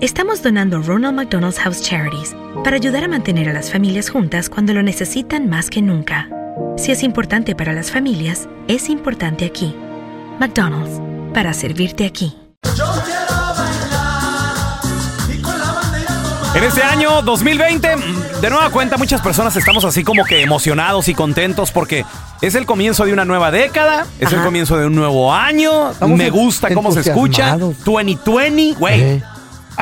estamos donando Ronald McDonald's House Charities para ayudar a mantener a las familias juntas cuando lo necesitan más que nunca. Si es importante para las familias, es importante aquí. McDonald's, para servirte aquí. En este año 2020, de nueva cuenta, muchas personas estamos así como que emocionados y contentos porque es el comienzo de una nueva década, es el comienzo de un nuevo año. Estamos Me gusta cómo se escucha. entusiasmados. 2020, güey. Eh.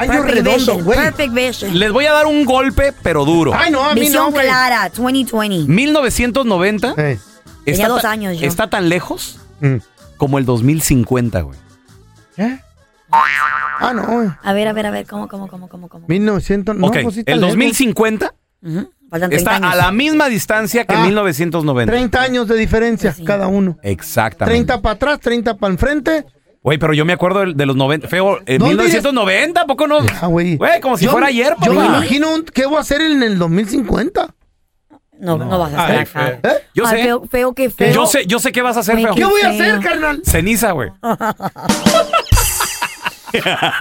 Año Perfect redondo, güey. Perfect vision. Les voy a dar un golpe, pero duro. Ay, no, a mí Visión no, güey. clara, 2020. 1990 Eh. Tenía dos ta- años yo. está tan lejos Mm. como el 2050, güey. ¿Qué? Ah, no, güey. A ver, a ver, a ver, ¿cómo, cómo, cómo, cómo, cómo? 1900. No, ok, pues sí está el lejos. 2050 Ujú, Faltan 30 está años. a la misma distancia que Ah. 1990. 30 años de diferencia Sí. cada uno. Exactamente. 30 para atrás, 30 para enfrente. Güey, pero yo me acuerdo de, de los 90. Feo, en ¿Dónde 1990, ¿a poco no? Ah, güey. Güey, como si Yo- fuera ayer, Yo me papá. imagino un- qué voy a hacer en el 2050. No, no, vas a hacer Ay, acá. feo. ¿Eh? Yo Ay, sé. Feo, feo, que feo. Yo sé, yo sé qué vas a hacer, Güey, feo. ¿Qué voy a hacer, carnal? Ceniza, güey.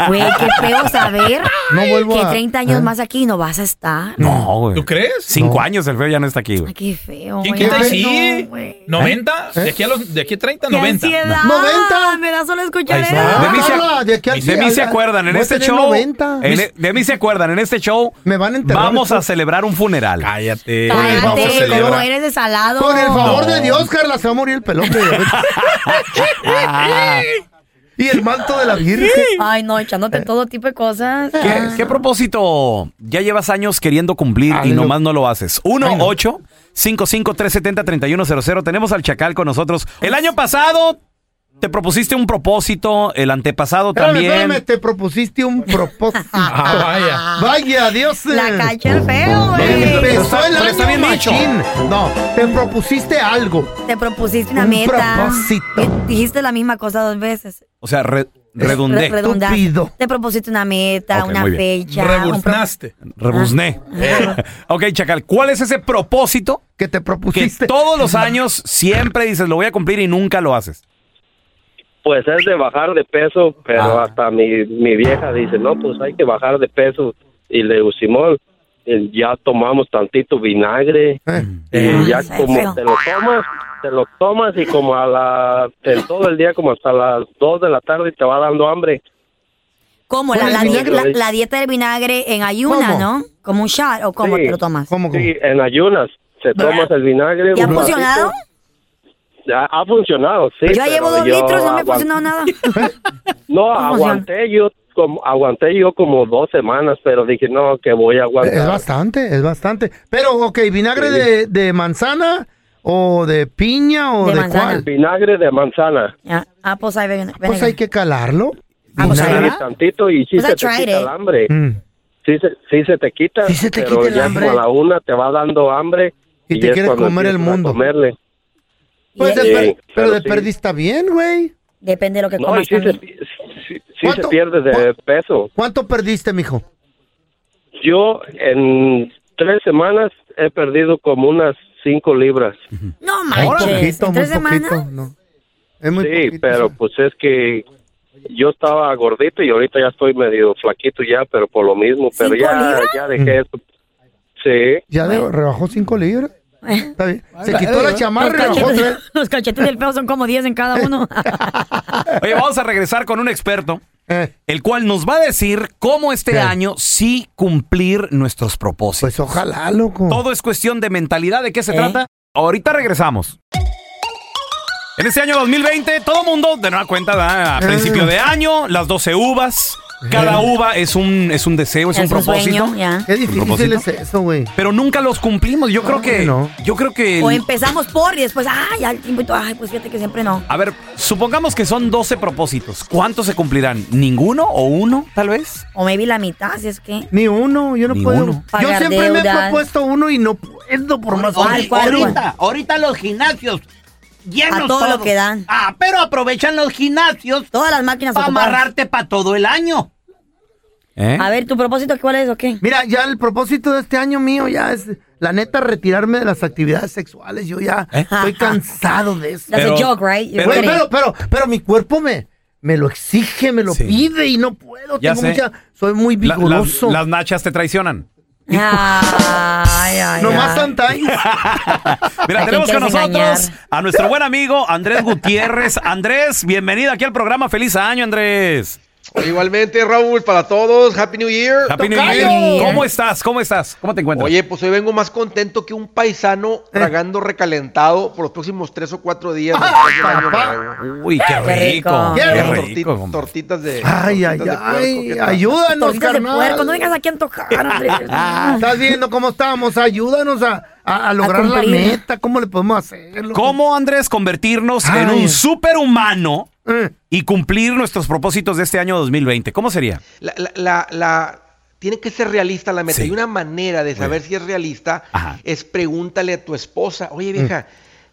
Güey, qué feo saber No vuelvo que a- 30 años ¿eh? más aquí no vas a estar. No, güey. ¿Tú crees? Cinco No. años el feo ya no está aquí, Ay, güey. qué feo, ¿Quién güey. quita? Ay, Sí. no, güey. ¿90? ¿De aquí a, los, de aquí a 30? ¡Qué 90. ansiedad! 90. Me da solo escuchar Ahí eso. está. De mí se- Carla, de aquí al De mí al- se acuerdan, en voy a este tener show. 90. en e- de mí se acuerdan, en este show. Me van a enterrar Vamos a después. celebrar un funeral. Cállate. Cállate, Vamos a ¿cómo celebrar. eres de salado? Por el favor No. de Dios, Carla, se va a morir el pelote. Ah, y el manto de la Virgen. Ay, no, echándote todo tipo de cosas. ¿Qué, qué propósito ya llevas años queriendo cumplir y Aleluya. nomás no lo haces? 1 Ay, no. 8 55 370 3100 Tenemos al Chacal con nosotros. El año pasado te propusiste un propósito, el antepasado Espérame, también. espérame, te propusiste un propósito. Ah, vaya. Vaya, Dios. La eh, cacha el feo, güey. Empezó el año bien machín. No, te propusiste algo. Te propusiste una Un meta. propósito. Eh, Dijiste la misma cosa dos veces. O sea, re- redundé, Re-. Te propusiste una meta, una fecha. Rebuznaste. rebuzné. ok, Chacal, ¿cuál es ese propósito Que te que propusiste. todos los años siempre dices, lo voy a cumplir y nunca lo haces? Pues es de bajar de peso, pero Ah. hasta mi, mi vieja dice, no, pues hay que bajar de peso. Y le digo, Simón, eh, ya tomamos tantito vinagre Eh, y Ah, ya como te lo tomas, te lo tomas y como a la, en todo el día, como hasta las 2 de la tarde te va dando hambre. ¿Cómo? La, la, di- vinagre. la- la dieta del vinagre en ayuna, ¿Cómo? ¿no? Como un shot o cómo Sí. te lo tomas. ¿Cómo, cómo? Sí, en ayunas. Te tomas el vinagre. ¿Y ha un funcionado? ratito. Ya, ha funcionado, sí. yo llevo dos yo litros y no me ha funcionado nada. No, aguanté yo como aguanté yo como dos semanas, pero dije no que voy a aguantar. Es bastante, es bastante. Pero, ok, ¿vinagre de, de manzana o de piña o De de, cuál? Vinagre de manzana. Ah, pues ahí ven. Pues hay que calarlo. Ah, pues tantito y sí Pues se te quita it. el hambre. Mm. Sí se, sí se te quita, Sí se te pero quita el ya hambre. como a la una te va dando hambre. Y te es quieres comer el mundo. comerle. Pues de Sí, per- pero pero de está bien, güey. Depende de lo que No, comas sí se, también. sí, se pierde de ¿Cu- peso. ¿Cuánto perdiste, mijo? Yo en tres semanas he perdido como unas cinco libras. No manches. poquito, ¿En tres semanas? poquito. No. Es muy Sí, poquito, pero sí. pues es que yo estaba gordito y ahorita ya estoy medio flaquito ya, pero por lo mismo, pero ¿Cinco ya, libras? ya dejé eso. Sí, Ya de- rebajó 5 libras. Está bien. Se quitó la chamarra Los tres. los cachetes del feo son como 10 en cada uno. Oye, vamos a regresar con un experto, Eh, el cual nos va a decir cómo este ¿Qué? año sí cumplir nuestros propósitos. pues ojalá, loco. Todo es cuestión de mentalidad. ¿De qué se ¿Eh? trata? Ahorita regresamos. En este año 2020, todo mundo, de nueva cuenta, a Eh. principio de año, las 12 uvas. Cada uva es un, es un deseo, es, un propósito. sueño, ya. Qué difícil propósito? es eso, güey. Pero nunca los cumplimos. Yo creo que. no. Yo creo que. O empezamos por y después, ay, al tiempo y todo, ay, pues fíjate que siempre no. A ver, supongamos que son 12 propósitos. ¿Cuántos se cumplirán? ¿Ninguno o uno, tal vez? O maybe la mitad, si es que. Ni uno, yo no Ni puedo. uno. Yo Pagar siempre me he deudas. propuesto uno y no puedo por más ¿Cuál, que- cuál, ahorita, ahorita los gimnasios llenos A todo lo todos. que dan. Ah, pero aprovechan los gimnasios Todas las máquinas para ocupadas. amarrarte para todo el año. ¿Eh? A ver, ¿tu propósito cuál es o qué? Mira, ya el propósito de este año mío ya es, la neta, retirarme de las actividades sexuales. Yo ya ¿Eh? estoy cansado de eso. That's Pero- a joke, right? You're pero- pero, pero, pero mi cuerpo me, me lo exige, me lo Sí. pide y no puedo. Ya Tengo sé. mucha, soy muy La- vigoroso. las nachas te traicionan. Ay, ay, Nomás. Santay. Mira, ¿A quién tenemos con nosotros engañar? a nuestro buen amigo Andrés Gutiérrez. Andrés, bienvenido aquí al programa. Feliz año, Andrés. Igualmente, Raúl, para todos, Happy New Year. Happy New. Year. ¿Cómo estás? ¿Cómo estás? ¿Cómo te encuentras? Oye, pues hoy vengo más contento que un paisano tragando recalentado por los próximos tres o cuatro días. año papá. nuevo. Uy, qué Qué rico. Qué rico. tortitas de. Ay, ay, tortitas de puerco, ay. ¿qué tal? Ayúdanos, Tortitas de puerco, no carnal. vengas aquí a antojar, Andrés. Estás viendo cómo estamos. Ayúdanos a, a- a lograr la meta. ¿Cómo le podemos hacer? loco? ¿Cómo, Andrés, convertirnos en Ay. un superhumano Eh, y cumplir nuestros propósitos de este año 2020? ¿Cómo sería? La, la, la, la- tiene que ser realista la meta. Sí. Y una manera de saber si es realista Ajá. es pregúntale a tu esposa, oye vieja,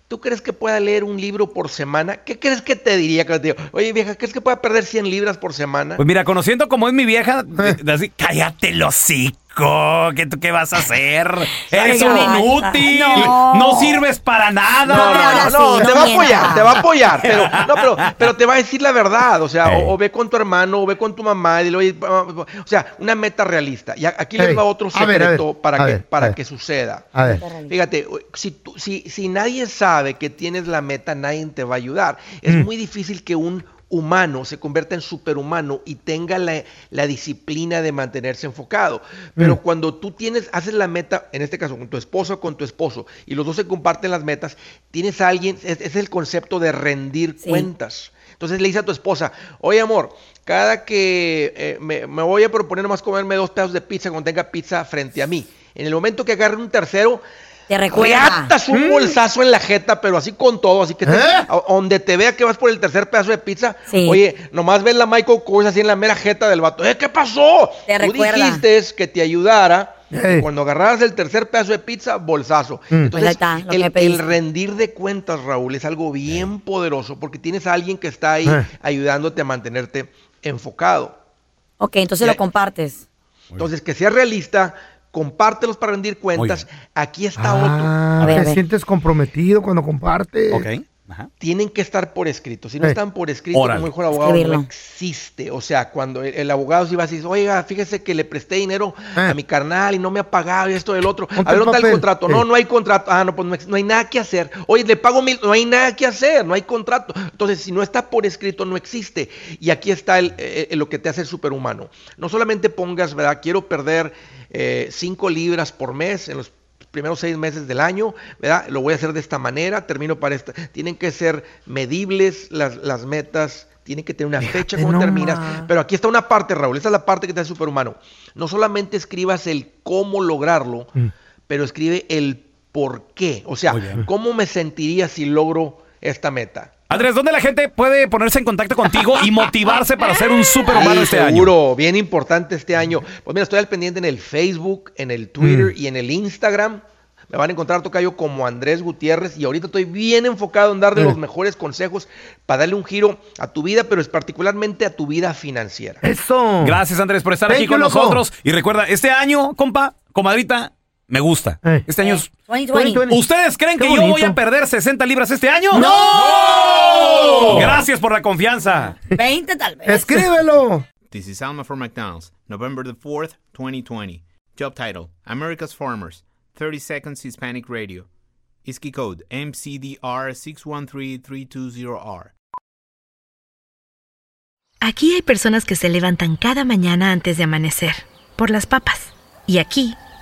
¿tú crees que pueda leer un libro por semana? ¿Qué crees que te diría? Que te digo, oye vieja, ¿crees que pueda perder 100 libras por semana? Pues mira, conociendo como es mi vieja, así, cállate el ¿Qué, tú qué vas a hacer? Eres un inútil. no. No. sirves para nada. No, no, habla no, no, así, te no va a apoyar, te va a apoyar, pero, no, pero, pero te va a decir la verdad, o sea, o, o ve con tu hermano, o ve con tu mamá, y oye, o sea, una meta realista. Y aquí Ey, les va otro a ver, a ver, secreto para, ver, que suceda. a ver. Fíjate, si, tú- si, si nadie sabe que tienes la meta, nadie te va a ayudar. Es Mm. muy difícil que un humano se convierta en superhumano y tenga la, la disciplina de mantenerse enfocado. Pero Mm. cuando tú tienes, haces la meta, en este caso con tu esposo o con tu esposo, y los dos se comparten las metas, tienes a alguien, es, es el concepto de rendir Sí. cuentas. Entonces le dice a tu esposa, oye amor, cada que eh, me, me voy a proponer nomás comerme dos pedazos de pizza cuando tenga pizza frente a mí. En el momento que agarre un tercero, Te recuerda. Reatas un bolsazo en la jeta, pero así con todo, así que te- ¿Eh? a- donde te vea que vas por el tercer pedazo de pizza, Sí. oye, nomás ves la Michael Kors así en la mera jeta del vato. ¿Eh, qué pasó? Te Tú recuerda. dijiste que te ayudara. Cuando agarraras el tercer pedazo de pizza, bolsazo. Mm. Pues Entonces, está, el, rendir de cuentas, Raúl, es algo bien poderoso porque tienes a alguien que está ahí Eh. ayudándote a mantenerte enfocado. Ok, entonces lo compartes. Entonces, que sea realista, compártelos para rendir cuentas. Aquí está otro. Ah, A ver, a te ver. sientes comprometido cuando compartes. Ok. Ajá. tienen que estar por escrito. Si no Eh. están por escrito, Órale. como dijo el abogado, Escribirlo. no existe. O sea, cuando el, el abogado se iba a decir, oiga, fíjese que le presté dinero a Eh. mi carnal y no me ha pagado y esto del otro. A ver, el ¿dónde está el contrato? No, Eh. no hay contrato. Ah, no, pues no, hay nada que hacer. Oye, le pago mil, no hay nada que hacer, no hay contrato. Entonces, si no está por escrito, no existe. Y aquí está el, eh, eh, lo que te hace superhumano. No solamente pongas, ¿verdad? Quiero perder eh, cinco libras por mes en los primeros seis meses del año, ¿verdad? Lo voy a hacer de esta manera, termino para esta. Tienen que ser medibles las, las metas, tienen que tener una fecha cuando terminas. Pero aquí está una parte, Raúl, esta es la parte que te hace superhumano. No solamente escribas el cómo lograrlo, Mm. pero escribe el por qué. O sea, cómo me sentiría si logro esta meta. Andrés, ¿dónde la gente puede ponerse en contacto contigo y motivarse para ser un superhumano Sí, este año? seguro, bien importante este año. Pues mira, estoy al pendiente en el Facebook, en el Twitter y en el Instagram. Me van a encontrar tocayo como Andrés Gutiérrez y ahorita estoy bien enfocado en darle Mm. los mejores consejos para darle un giro a tu vida, pero es particularmente a tu vida financiera. Eso. Gracias, Andrés, por estar Thank aquí con loco. nosotros. Y recuerda, este año, compa, comadrita, Me gusta. Eh. Este año es... 2020. 2020. ¿Ustedes creen Qué que yo voy a perder 60 libras este año? ¡No! Gracias por la confianza. 20 tal vez. Escríbelo. This is Alma for McDonald's, November the 4th, 2020. Job title America's Farmers, 30 Seconds Hispanic Radio. ISKI code MCDR613320R. Aquí hay personas que se levantan cada mañana antes de amanecer, por las papas. Y aquí